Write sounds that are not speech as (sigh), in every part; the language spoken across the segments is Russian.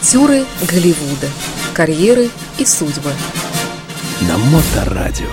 Актеры Голливуда. Карьеры и судьбы. На Моторадио.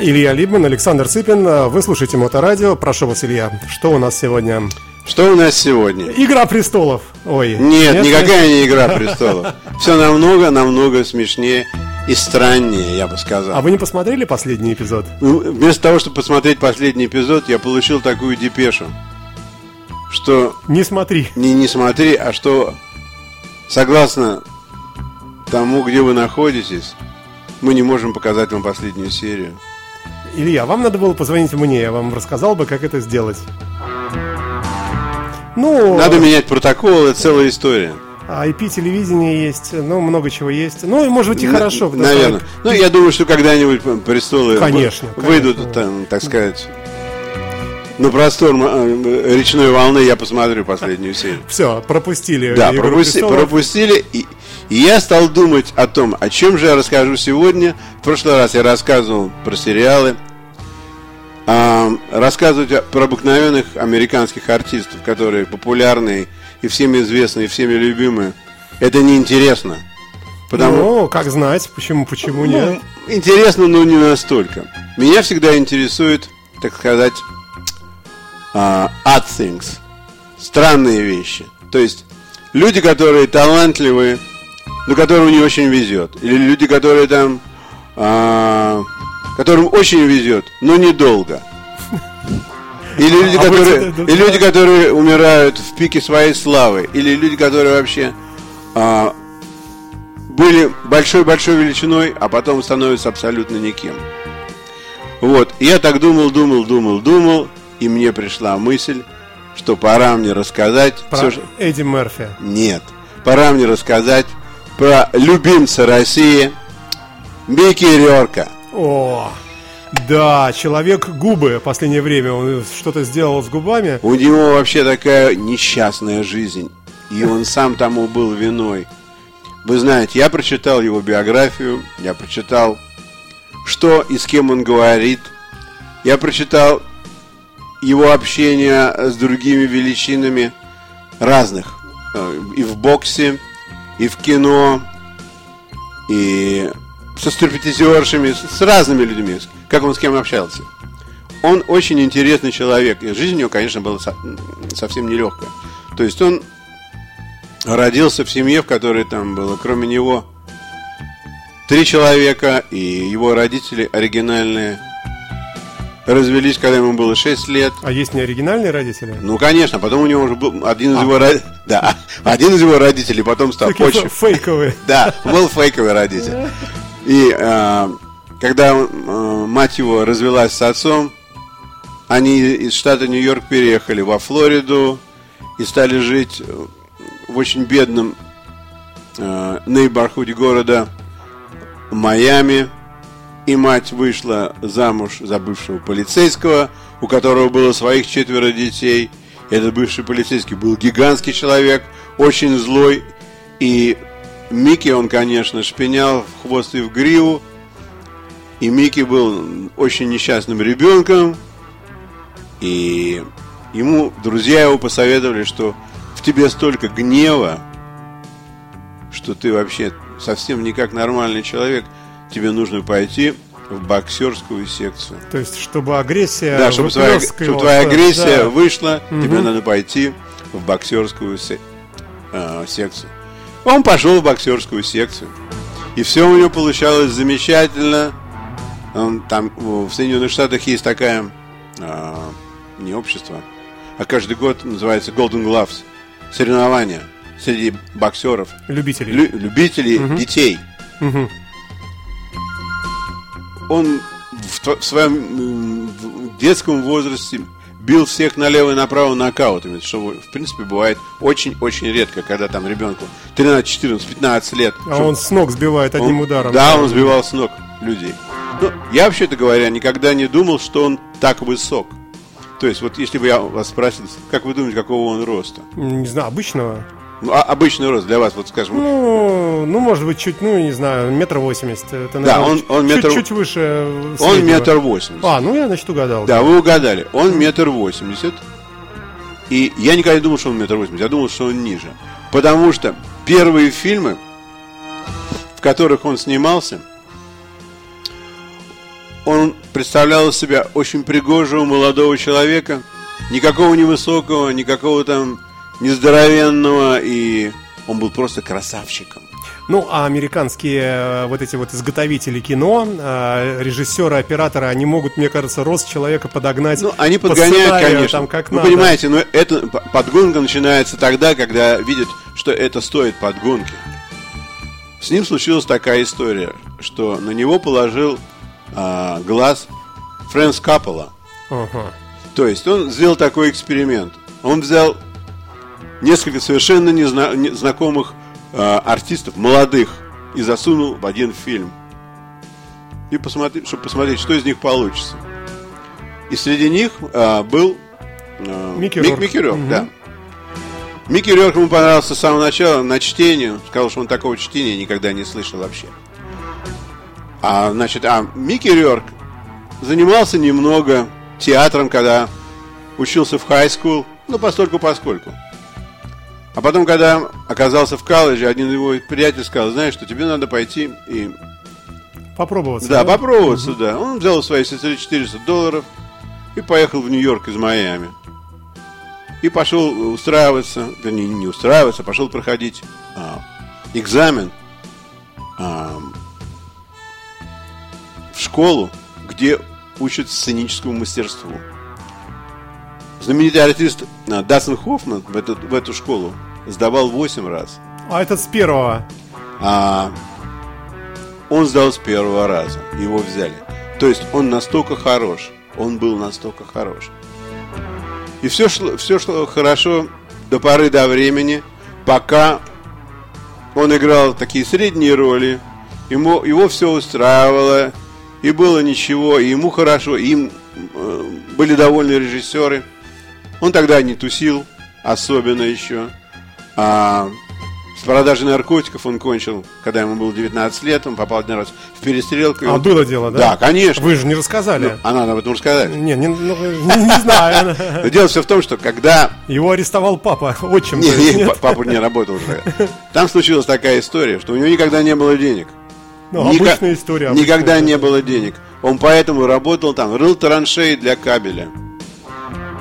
Илья Либман, Александр Цыпин. Вы слушаете Моторадио. Прошу вас, Илья, что у нас сегодня? Что у нас сегодня? Игра престолов. Ой. Нет, нет никакая нет? не Игра (laughs) престолов. Все намного, намного смешнее и страннее, я бы сказал. А вы не посмотрели последний эпизод? Ну, вместо того, чтобы посмотреть последний эпизод, я получил такую депешу, что... Не смотри. Не, не смотри, а что согласно тому, где вы находитесь, мы не можем показать вам последнюю серию. Илья, вам надо было позвонить мне, я вам рассказал бы, как это сделать. Ну, Надо менять протокол, это целая история. IP-телевидение есть, ну, много чего есть. Ну, и может быть и хорошо. Наверное. Что... Ну, я думаю, что когда-нибудь престолы конечно, выйдут, конечно. Там, так сказать, на простор э, речной волны я посмотрю последнюю серию. Все, пропустили. Да, пропусти, пропустили. И, и я стал думать о том, о чем же я расскажу сегодня. В прошлый раз я рассказывал про сериалы, а, рассказывать про обыкновенных американских артистов, которые популярные и всеми известные, и всеми любимые, это неинтересно. Потому... Ну, как знать, почему, почему ну, нет? Интересно, но не настолько. Меня всегда интересует, так сказать, uh, odd things, странные вещи. То есть люди, которые талантливые, но которым не очень везет. Или люди, которые там uh, которым очень везет, но недолго. Или люди, (laughs) а которые, и люди, которые умирают в пике своей славы, или люди, которые вообще а, были большой-большой величиной, а потом становятся абсолютно никем. Вот, я так думал, думал, думал, думал, и мне пришла мысль, что пора мне рассказать... Про все, что... Эдди Мерфи. Нет, пора мне рассказать про любимца России Микки Рерка. О, да, человек губы в последнее время, он что-то сделал с губами. У него вообще такая несчастная жизнь, и он сам тому был виной. Вы знаете, я прочитал его биографию, я прочитал, что и с кем он говорит, я прочитал его общение с другими величинами разных, э, и в боксе, и в кино, и со стриптизершами, с разными людьми, как он с кем общался. Он очень интересный человек, и жизнь у него, конечно, была совсем нелегкая. То есть он родился в семье, в которой там было, кроме него, три человека, и его родители оригинальные развелись, когда ему было 6 лет. А есть не оригинальные родители? Ну, конечно, потом у него уже был один из а. его родителей. Да, (laughs) один из его родителей потом стал позже. Фейковые. (laughs) Да, был фейковый родитель. И э, когда э, мать его развелась с отцом, они из штата Нью-Йорк переехали во Флориду и стали жить в очень бедном э, нейборхуде города Майами. И мать вышла замуж за бывшего полицейского, у которого было своих четверо детей. Этот бывший полицейский был гигантский человек, очень злой. И Микки он, конечно, шпинял в хвост и в гриву. И Микки был очень несчастным ребенком. И ему друзья его посоветовали, что в тебе столько гнева, что ты вообще совсем не как нормальный человек. Тебе нужно пойти в боксерскую секцию. То есть, чтобы агрессия... Да, чтобы твоя, чтобы твоя агрессия да. вышла, угу. тебе надо пойти в боксерскую се, э, секцию. Он пошел в боксерскую секцию. И все у него получалось замечательно. Он, там в Соединенных Штатах есть такая э, не общество, а каждый год называется Golden Gloves. Соревнования среди боксеров. Любителей. Лю, любителей угу. детей. Угу. Он в, в своем в детском возрасте бил всех налево и направо нокаутами, что, в принципе, бывает очень-очень редко, когда там ребенку 13, 14, 15 лет. А что... он с ног сбивает одним он, ударом. Да, он сбивал с ног людей. Ну, я, вообще-то говоря, никогда не думал, что он так высок. То есть, вот если бы я вас спросил, как вы думаете, какого он роста? Не знаю, обычного. Ну, а- обычный рост для вас, вот скажем. Ну, ну, может быть, чуть, ну, не знаю, метр восемьдесят. Это, Да, наверное, он- чуть- он метр- Чуть, выше э, он среднего. метр восемьдесят. А, ну я, значит, угадал. Да, вы угадали. Он метр восемьдесят. И я никогда не думал, что он метр восемьдесят. Я думал, что он ниже. Потому что первые фильмы, в которых он снимался, он представлял из себя очень пригожего молодого человека, никакого невысокого, никакого там нездоровенного, и он был просто красавчиком. Ну, а американские э, вот эти вот изготовители кино, э, режиссеры, операторы, они могут, мне кажется, рост человека подогнать. Ну, они по подгоняют, сценарию, конечно. Там, как Вы надо. понимаете, но это подгонка начинается тогда, когда видят, что это стоит подгонки. С ним случилась такая история, что на него положил а, глаз Фрэнс Каппола. Ага. То есть он сделал такой эксперимент. Он взял несколько совершенно незна- незнакомых а, артистов, молодых, и засунул в один фильм. И посмотреть, чтобы посмотреть, что из них получится. И среди них а, был а, Микки Рурк, Мгм. да. Микки Рурк ему понравился с самого начала на чтении. Сказал, что он такого чтения никогда не слышал вообще. А, значит, а Микки Рёрк занимался немного театром, когда учился в хай-скул, ну, постольку поскольку. А потом, когда оказался в колледже, один его приятель сказал, знаешь, что тебе надо пойти и... Попробоваться. Да, попробоваться, да. Он взял у своей сестры 400 долларов и поехал в Нью-Йорк из Майами. И пошел устраиваться, вернее, не устраиваться, а пошел проходить а, экзамен а, в школу, где учат сценическому мастерству. Знаменитый артист а, Дастин Хоффман в эту, в эту школу сдавал 8 раз. А этот с первого. А он сдал с первого раза. Его взяли. То есть он настолько хорош. Он был настолько хорош. И все шло, все шло хорошо до поры до времени, пока он играл такие средние роли. Ему, его все устраивало. И было ничего, и ему хорошо, и им э, были довольны режиссеры. Он тогда не тусил, особенно еще. А с продажей наркотиков он кончил, когда ему было 19 лет, он попал один раз в перестрелку. А он- было дело, да? Да, конечно. Вы же не рассказали. А надо об этом рассказать. Не, не, ну, не- не знаю. Но (laughs) дело все в том, что когда Его арестовал папа, отчим. Не, не, папа не работал уже. Там случилась такая история, что у него никогда не было денег. Ну, Ника- обычная история. обычная Никогда история. не было денег. Он поэтому работал там, рыл траншеи для кабеля.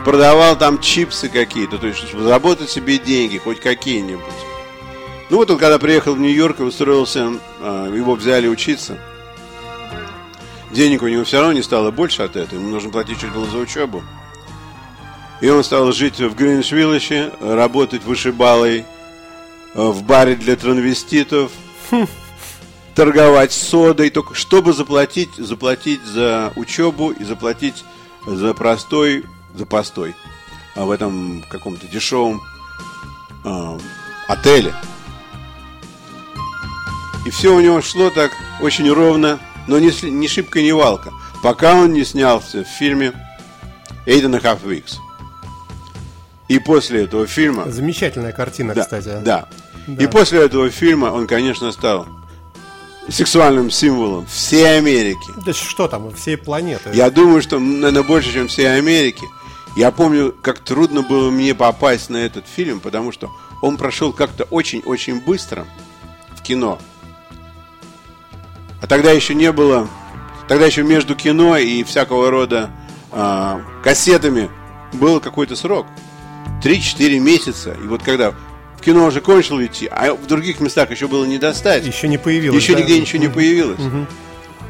Продавал там чипсы какие-то, то есть заработать себе деньги, хоть какие-нибудь. Ну вот он когда приехал в Нью-Йорк и устроился, а, его взяли учиться. Денег у него все равно не стало больше от этого, ему нужно платить чуть было за учебу. И он стал жить в Гринвич-Виллище, работать вышибалой э, в баре для транвеститов, (laughs) торговать содой, только чтобы заплатить, заплатить за учебу и заплатить за простой, за постой а в этом каком-то дешевом э, отеле. И все у него шло так очень ровно, но не, не шибко не валка, пока он не снялся в фильме «Eight and a Half Weeks». И после этого фильма... Замечательная картина, Да, кстати. да. Да. И после этого фильма он, конечно, стал сексуальным символом всей Америки. Да что там, всей планеты. Я думаю, что, наверное, больше, чем всей Америки. Я помню, как трудно было мне попасть на этот фильм, потому что он прошел как-то очень-очень быстро в кино. А тогда еще не было, тогда еще между кино и всякого рода а, кассетами был какой-то срок. 3-4 месяца. И вот когда в кино уже кончил идти, а в других местах еще было не достать. Еще не появилось. Еще да? нигде ничего не появилось.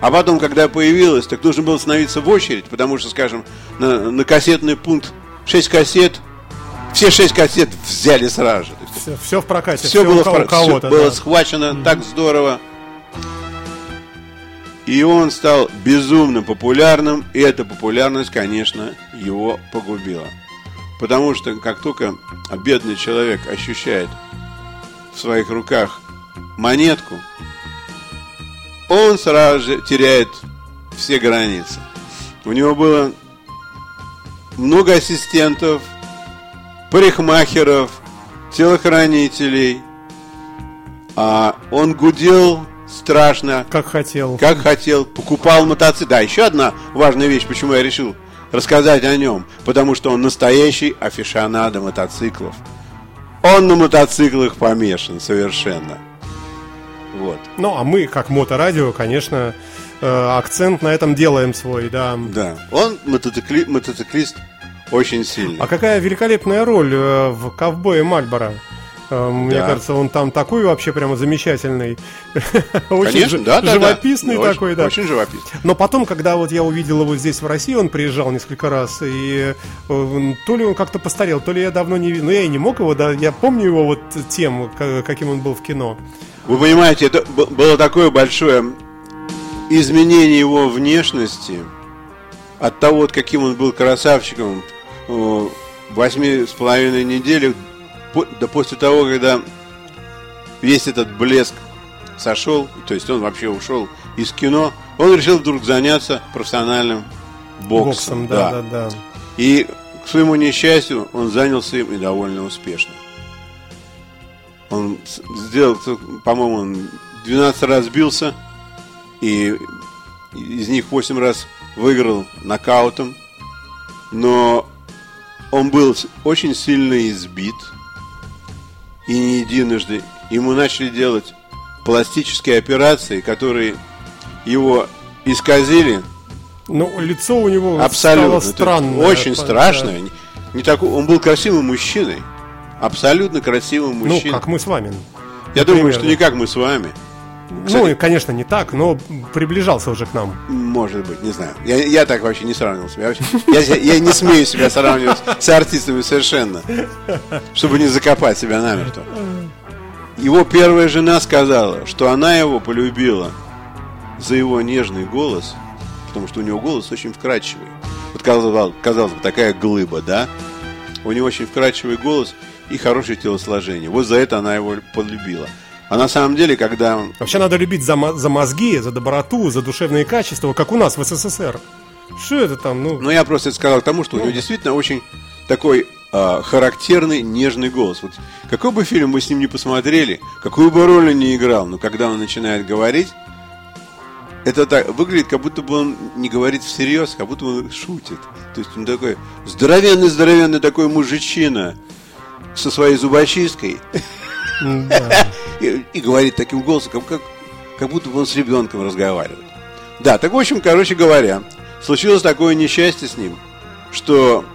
А потом, когда появилось, так нужно было становиться в очередь, потому что, скажем, на, на кассетный пункт 6 кассет, все 6 кассет взяли сразу же. Все, все в прокате. Все было, у кого- в- у кого-то. всё было да. схвачено так здорово. И он стал безумно популярным, и эта популярность, конечно, его погубила. Потому что как только бедный человек ощущает в своих руках монетку, он сразу же теряет все границы. У него было много ассистентов, парикмахеров, телохранителей. А он гудел страшно, Как хотел. как хотел, покупал мотоцикл. Да, еще одна важная вещь, почему я решил рассказать о нем. Потому что он настоящий афишанадо мотоциклов. Он на мотоциклах помешан совершенно. Вот. Ну, а мы, как моторадио, конечно, э, акцент на этом делаем свой, да. Да, он мотоцикли- мотоциклист очень сильный. А какая великолепная роль э, в «Ковбое Мальборо». Э, Мне Да. кажется, он там такой вообще прямо замечательный. (laughs) Очень Конечно, да, да, да. живописный Очень- такой, да. Очень живописный. Но потом, когда вот я увидел его здесь в России, он приезжал несколько раз, и то ли он как-то постарел, то ли я давно не видел. Ну, я и не мог его, да, я помню его вот тем, ка- каким он был в кино. Вы понимаете, это было такое большое изменение его внешности от того, вот каким он был красавчиком э, восьми с половиной недель, да после того, когда весь этот блеск сошел, то есть он вообще ушел из кино, он решил вдруг заняться профессиональным боксом. да, да, да. И к своему несчастью он занялся им и довольно успешно. Он сделал, по-моему, он 12 раз бился, и из них 8 раз выиграл нокаутом. Но он был очень сильно избит, и не единожды. Ему начали делать пластические операции, которые его исказили Ну, лицо у него Абсолютно. стало странное. Очень Да. страшное. Не, не такой, он был красивым мужчиной. Абсолютно красивым Ну, мужчиной. как мы с вами. Я думаю, что да. не как мы с вами. Ну, Кстати- и, конечно, не так, но приближался уже к нам. Может быть, не знаю. Я, я так вообще не сравнивал себя. Вообще- Я, я не смею себя сравнивать с артистами совершенно. Чтобы не закопать себя намертво. Его первая жена сказала, что она его полюбила за его нежный голос, потому что у него голос очень вкрадчивый. Вот казалось, казалось бы, такая глыба, да? У него очень вкрадчивый голос и хорошее телосложение. Вот за это она его полюбила. А на самом деле, когда Вообще надо любить за, за мозги, за доброту, за душевные качества, как у нас в СССР. Что это там, ну... Ну, я просто сказал к тому, что у него действительно очень такой а, характерный, нежный голос. Вот какой бы фильм мы с ним не посмотрели, какую бы роль он ни играл, но когда он начинает говорить, это так выглядит, как будто бы он не говорит всерьез, как будто он шутит. То есть он такой здоровенный-здоровенный такой мужичина со своей зубочисткой (laughs) и, говорит таким голосом, как, как, будто бы он с ребенком разговаривает. Да, так в общем, короче говоря, случилось такое несчастье с ним, что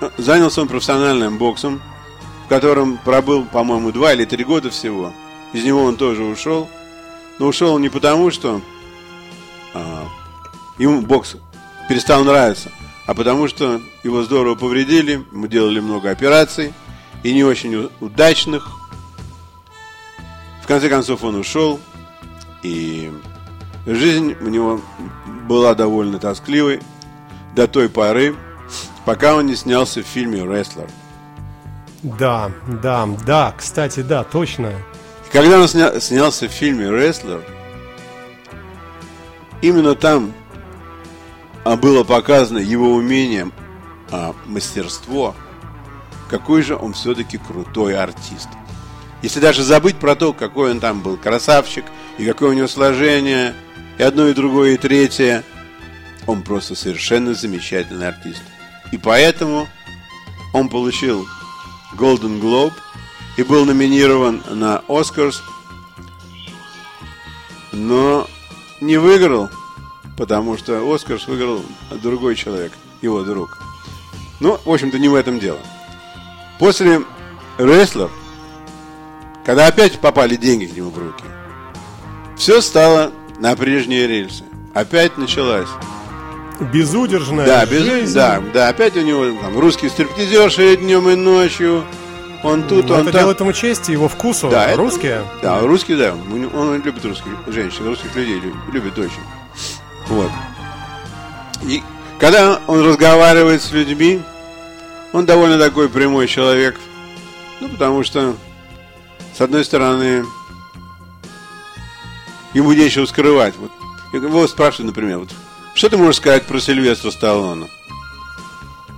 э, занялся он профессиональным боксом, в котором пробыл, по-моему, два или три года всего. Из него он тоже ушел. Но ушел он не потому, что а, ему бокс перестал нравиться, а потому что его здорово повредили, ему делали много операций, и не очень удачных. В конце концов он ушел, и жизнь у него была довольно тоскливой до той поры, пока он не снялся в фильме «Рестлер». да, да, да, кстати, да, точно. Когда он сня- снялся в фильме «Рестлер», именно там а, было показано его умение, а, мастерство, какой же он все-таки крутой артист. Если даже забыть про то, какой он там был красавчик, и какое у него сложение, и одно, и другое, и третье, он просто совершенно замечательный артист. И поэтому он получил Golden Globe и был номинирован на Oscars, но не выиграл, потому что Оскарс выиграл другой человек, его друг. Ну, в общем-то, не в этом дело. После Рестлер, когда опять попали деньги к нему в руки, все стало на прежние рельсы. Опять началась. Безудержная Да, без, жизнь. да, да, опять у него там русский стриптизерши днем и ночью. Он тут, Но он это там. делает ему честь, его вкусу. Да, это- Русские. Да, русский, да. Него- Он любит русских женщин, русских людей любит, любит очень. Вот. И когда он разговаривает с людьми, он довольно такой прямой человек. Ну, потому что, с одной стороны, ему нечего скрывать. Вот. Его спрашивают, например, вот, что ты можешь сказать про Сильвестра Сталлоне?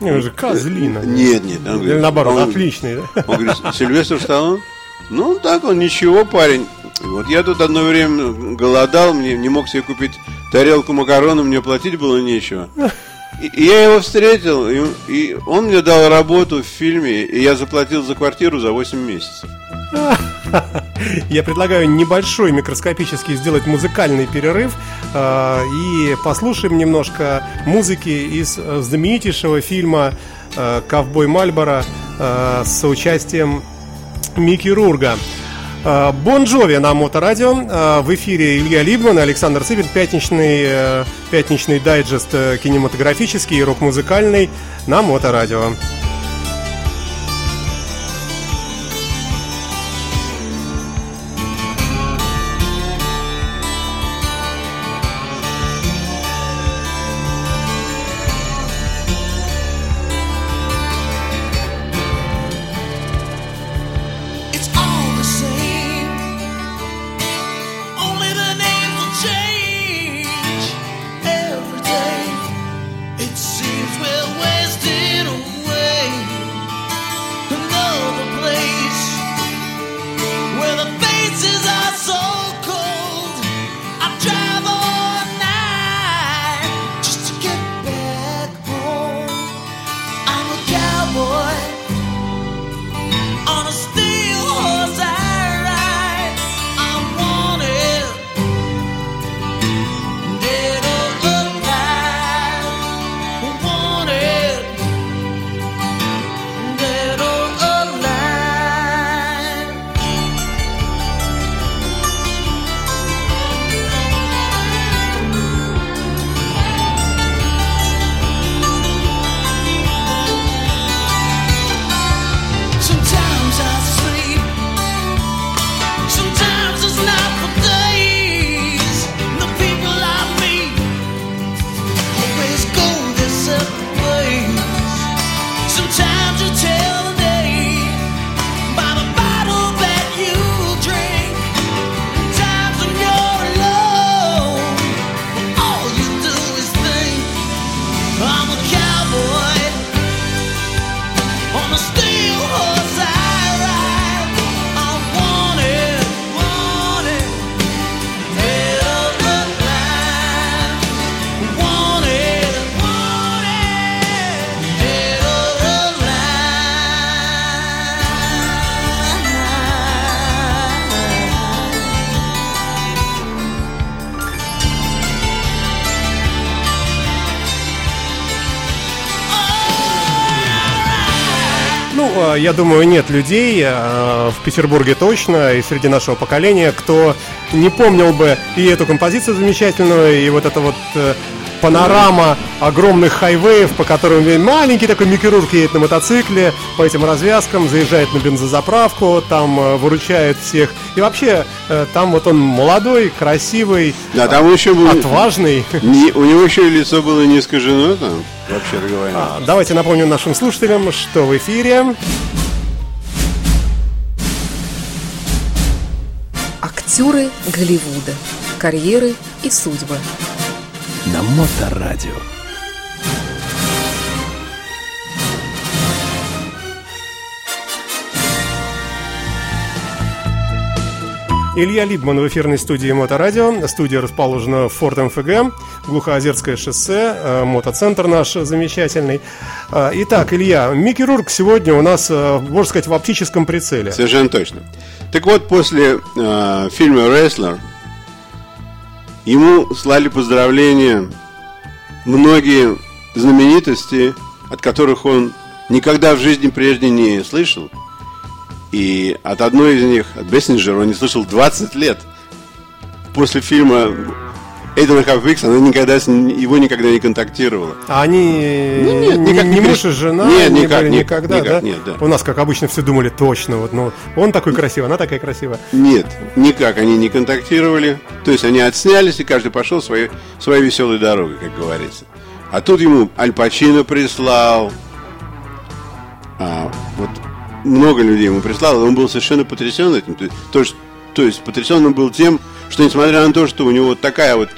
Не, же козлина. Нет, нет. Он говорит, наоборот, он- отличный, да? Он говорит, Сильвестр Сталлоне? Ну, так он, ничего, парень. Вот я тут одно время голодал, мне не мог себе купить тарелку макаронов, мне платить было нечего. И, я его встретил, и, и он мне дал работу в фильме, и я заплатил за квартиру за 8 месяцев. (laughs) Я предлагаю небольшой микроскопический сделать музыкальный перерыв э, и послушаем немножко музыки из э, знаменитейшего фильма э, «Ковбой Мальборо» э, с участием Микки Рурга. Э, Бон Джови на Моторадио. Э, В эфире Илья Либман и Александр Цыпин. Пятничный, э, пятничный дайджест кинематографический и рок-музыкальный на Моторадио. Я думаю, нет людей э, в Петербурге точно и среди нашего поколения, кто не помнил бы и эту композицию замечательную, и вот это вот э, панорама огромных хайвеев, по которым маленький такой микрорург едет на мотоцикле по этим развязкам, заезжает на бензозаправку, там э, выручает всех. И вообще, э, там вот он молодой, красивый, Да, там еще был... отважный. Не- у него еще и лицо было не искажено там, вообще говоря. А, Давайте напомню нашим слушателям, что в эфире Актеры Голливуда. Карьеры и судьбы. На Моторадио. Илья Либман в эфирной студии Моторадио. Студия расположена в Форт МФГ, Глухоозерское шоссе, э, мотоцентр наш замечательный. Э, Итак, Илья, Микки Рурк сегодня у нас, э, можно сказать, в оптическом прицеле. Совершенно точно. Так вот, после э, фильма «Рестлер» ему слали поздравления многие знаменитости, от которых он никогда в жизни прежде не слышал. И от одной из них, от Бессинджера, он не слышал 20 лет. После фильма Half Weeks она никогда с его никогда не контактировала. А они нет, не, никак не не муж и перес- жена Нет, не никак, были ни- никогда, никак, да? нет, да. У нас, как обычно, все думали точно, вот, ну, он такой красивый, она такая красивая. Нет, никак они не контактировали. То есть они отснялись, и каждый пошел своей, своей веселой дорогой, как говорится. А тут ему Аль Пачино прислал. А, вот много людей ему прислал, и он был совершенно потрясен этим. То, есть- то, есть- то есть потрясен он был тем, что несмотря на то, что у него вот такая вот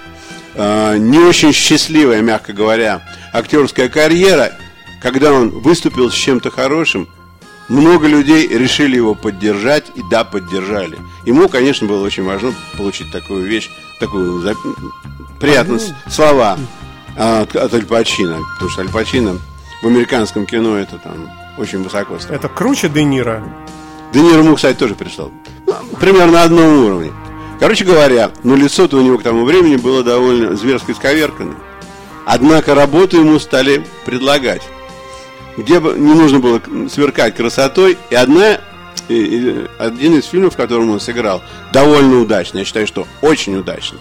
а, не очень счастливая, мягко говоря, актерская карьера, когда он выступил с чем-то хорошим, много людей решили его поддержать и да, поддержали. Ему, конечно, было очень важно получить такую вещь, такую за- приятные с- слова а, от, от Аль Пачино, потому что Аль Пачино в американском кино это там очень высоко стоит. Это круче Де Ниро. Де Ниро ему, кстати, тоже прислал. Ну, примерно на одном уровне. Короче говоря, ну лицо-то у него к тому времени было довольно зверски исковеркано. Однако работу ему стали предлагать. Где бы не нужно было сверкать красотой. И одна, и- и один из фильмов, в котором он сыграл, довольно удачно. Я считаю, что очень удачно.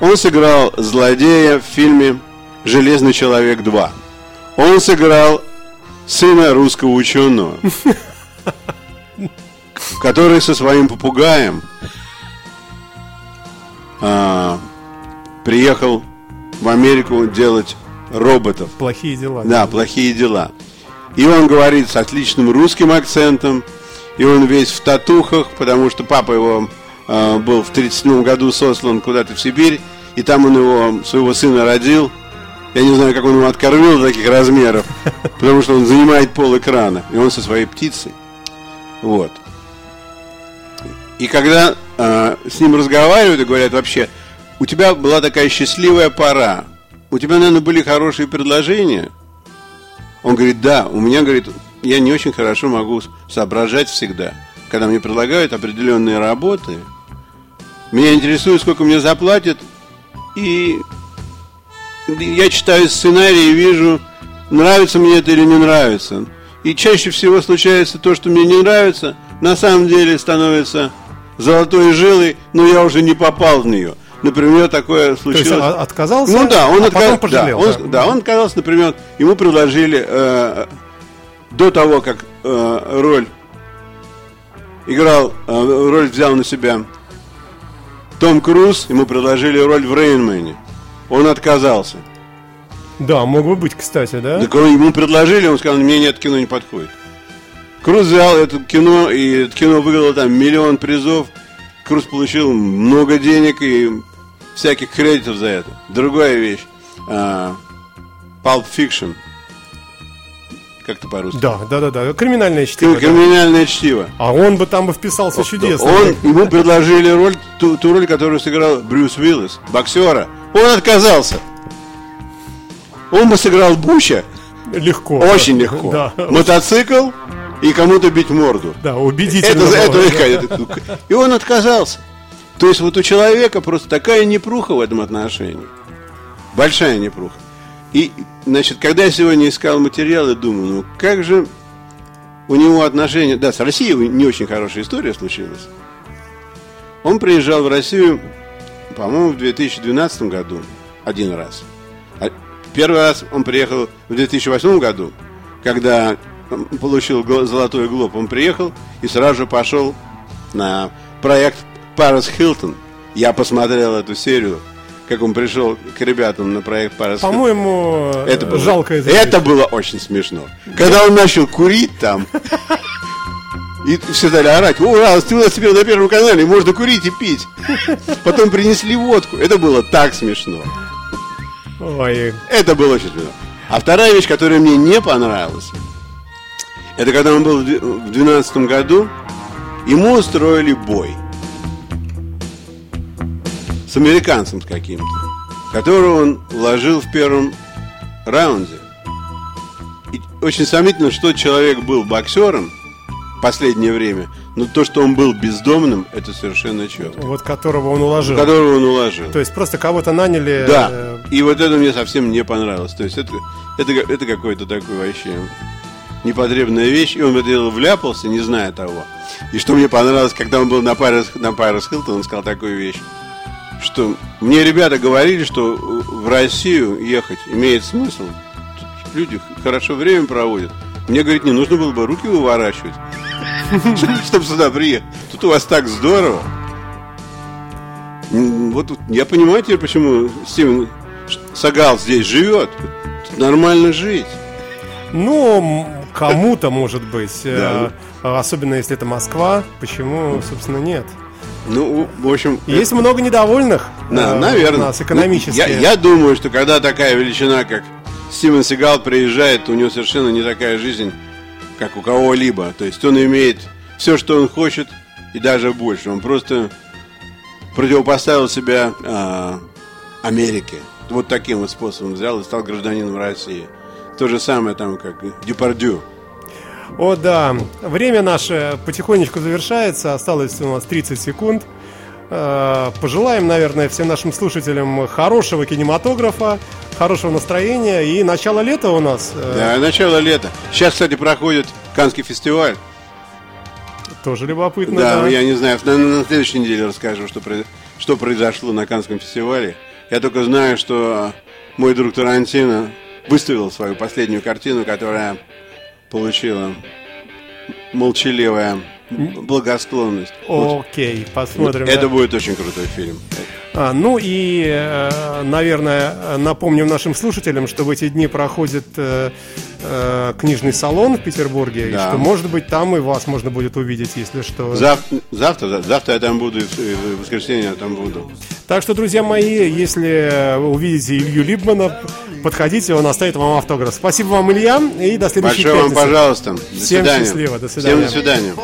Он сыграл злодея в фильме «Железный человек 2». Он сыграл сына русского ученого (laughs) который со своим попугаем а, приехал в Америку делать роботов. Плохие дела. Да, плохие дела. И он говорит с отличным русским акцентом, и он весь в татухах, потому что папа его а, был в 37 году сослан куда-то в Сибирь, и там он его, своего сына родил. Я не знаю, как он его откормил таких размеров, (laughs) потому что он занимает пол экрана, и он со своей птицей. Вот. И когда э, с ним разговаривают и говорят вообще, у тебя была такая счастливая пора, у тебя, наверное, были хорошие предложения. Он говорит, да, у меня, говорит, я не очень хорошо могу соображать всегда. Когда мне предлагают определенные работы, меня интересует, сколько мне заплатят, и я читаю сценарий и вижу, нравится мне это или не нравится. И чаще всего случается то, что мне не нравится, на самом деле становится золотой жилой, но я уже не попал в нее. Например, такое То есть случилось. а- отказался, Ну да, он а отка- потом пожалел. Да, да. он, да, он отказался, например, ему предложили э, до того, как э, роль играл, э, роль взял на себя Том Круз, ему предложили роль в Рейнмене. Он отказался. Да, мог бы быть, кстати, да? Так он- ему предложили, он сказал, мне нет, кино не подходит. Круз взял это кино, и это кино выиграло там миллион призов. Круз получил много денег и всяких кредитов за это. Другая вещь. а, Pulp Fiction. Как это по-русски? Да, да, да, да. Криминальное чтиво. Кри- да. Криминальное чтиво. А он бы там бы вписался чудесно. Он, ему предложили роль, ту, ту роль, которую сыграл Брюс Уиллис, боксера. Он отказался. Он бы сыграл Буча Легко. очень легко. Да, Мотоцикл и кому-то бить морду. да, убедительно. Это, это, это- и он отказался. То есть вот у человека просто такая непруха в этом отношении. Большая непруха. И, значит, когда я сегодня искал материалы, думаю, ну как же у него отношения... Да, с Россией не очень хорошая история случилась. Он приезжал в Россию, по-моему, в 2012 году один раз. А Первый раз он приехал в 2008 году, когда получил золотой глоб. Он приехал и сразу же пошел на проект Парус Хилтон. Я посмотрел эту серию, как он пришел к ребятам на проект Хилтон. По-моему, Это было, жалко это. это было очень смешно. Когда он начал курить там, и все стали орать, ура, ты у нас теперь на Первом канале, можно курить и пить. Потом принесли водку. Это было так смешно. Ой, Это было очень смешно. А вторая вещь, которая мне не понравилась, это когда он был в две- в 2012 году, ему устроили бой с американцем с каким-то, которого он вложил в первом раунде. И очень сомнительно, что человек был боксером в последнее время, но то, что он был бездомным, это совершенно четко. вот которого он уложил. Которого он уложил. То есть просто кого-то наняли. Да. э, И вот это мне совсем не понравилось. То есть это, это, это какой-то такой вообще непотребная вещь. И он в это дело вляпался, не зная того. И что мне понравилось, когда он был на Пайрес, на Пайрес Хилтон, он сказал такую вещь, что мне ребята говорили, что в Россию ехать имеет смысл. Тут люди хорошо время проводят. Мне, говорит, не нужно было бы руки выворачивать, (laughs) чтобы сюда приехать. Тут у вас так здорово. Вот я понимаю теперь, почему Стивен Сагал здесь живет. Тут нормально жить. Ну, кому-то, может быть. э, Да. Особенно если это Москва. Почему, собственно, нет? Ну, в общем, Есть много недовольных. Да, э, наверное. У нас экономически. Я, я думаю, что когда такая величина, как Стивен Сигал приезжает, у него совершенно не такая жизнь, как у кого-либо. То есть он имеет все, что он хочет, и даже больше. Он просто противопоставил себя а, Америке. Вот таким вот способом взял и стал гражданином России. То же самое там, как Дюпардю. О, да. Время наше потихонечку завершается. Осталось у нас 30 секунд. Э, Пожелаем, наверное, всем нашим слушателям хорошего кинематографа, хорошего настроения и начало лета у нас. э, Да, начало лета. Сейчас, кстати, проходит Канский фестиваль. Тоже любопытно. Да, да. я не знаю, на, на следующей неделе расскажу, что, что произошло на Канском фестивале. Я только знаю, что мой друг Тарантино выставил свою последнюю картину, которая получила молчаливая благосклонность. Вот Окей, посмотрим. это да. будет очень крутой фильм. А, ну и, э, наверное, напомним нашим слушателям, что в эти дни проходит э, э, книжный салон в Петербурге, и Да. что, может быть, там и вас можно будет увидеть, если что. Зав- завтра, да, завтра я там буду, и в, и воскресенье я там буду. Так что, друзья мои, если увидите Илью Либмана, подходите, он оставит вам автограф. Спасибо вам, Илья, и до следующей Большое вам пятницы. пожалуйста. До Всем свидания. счастливо, до Всем свидания. до свидания.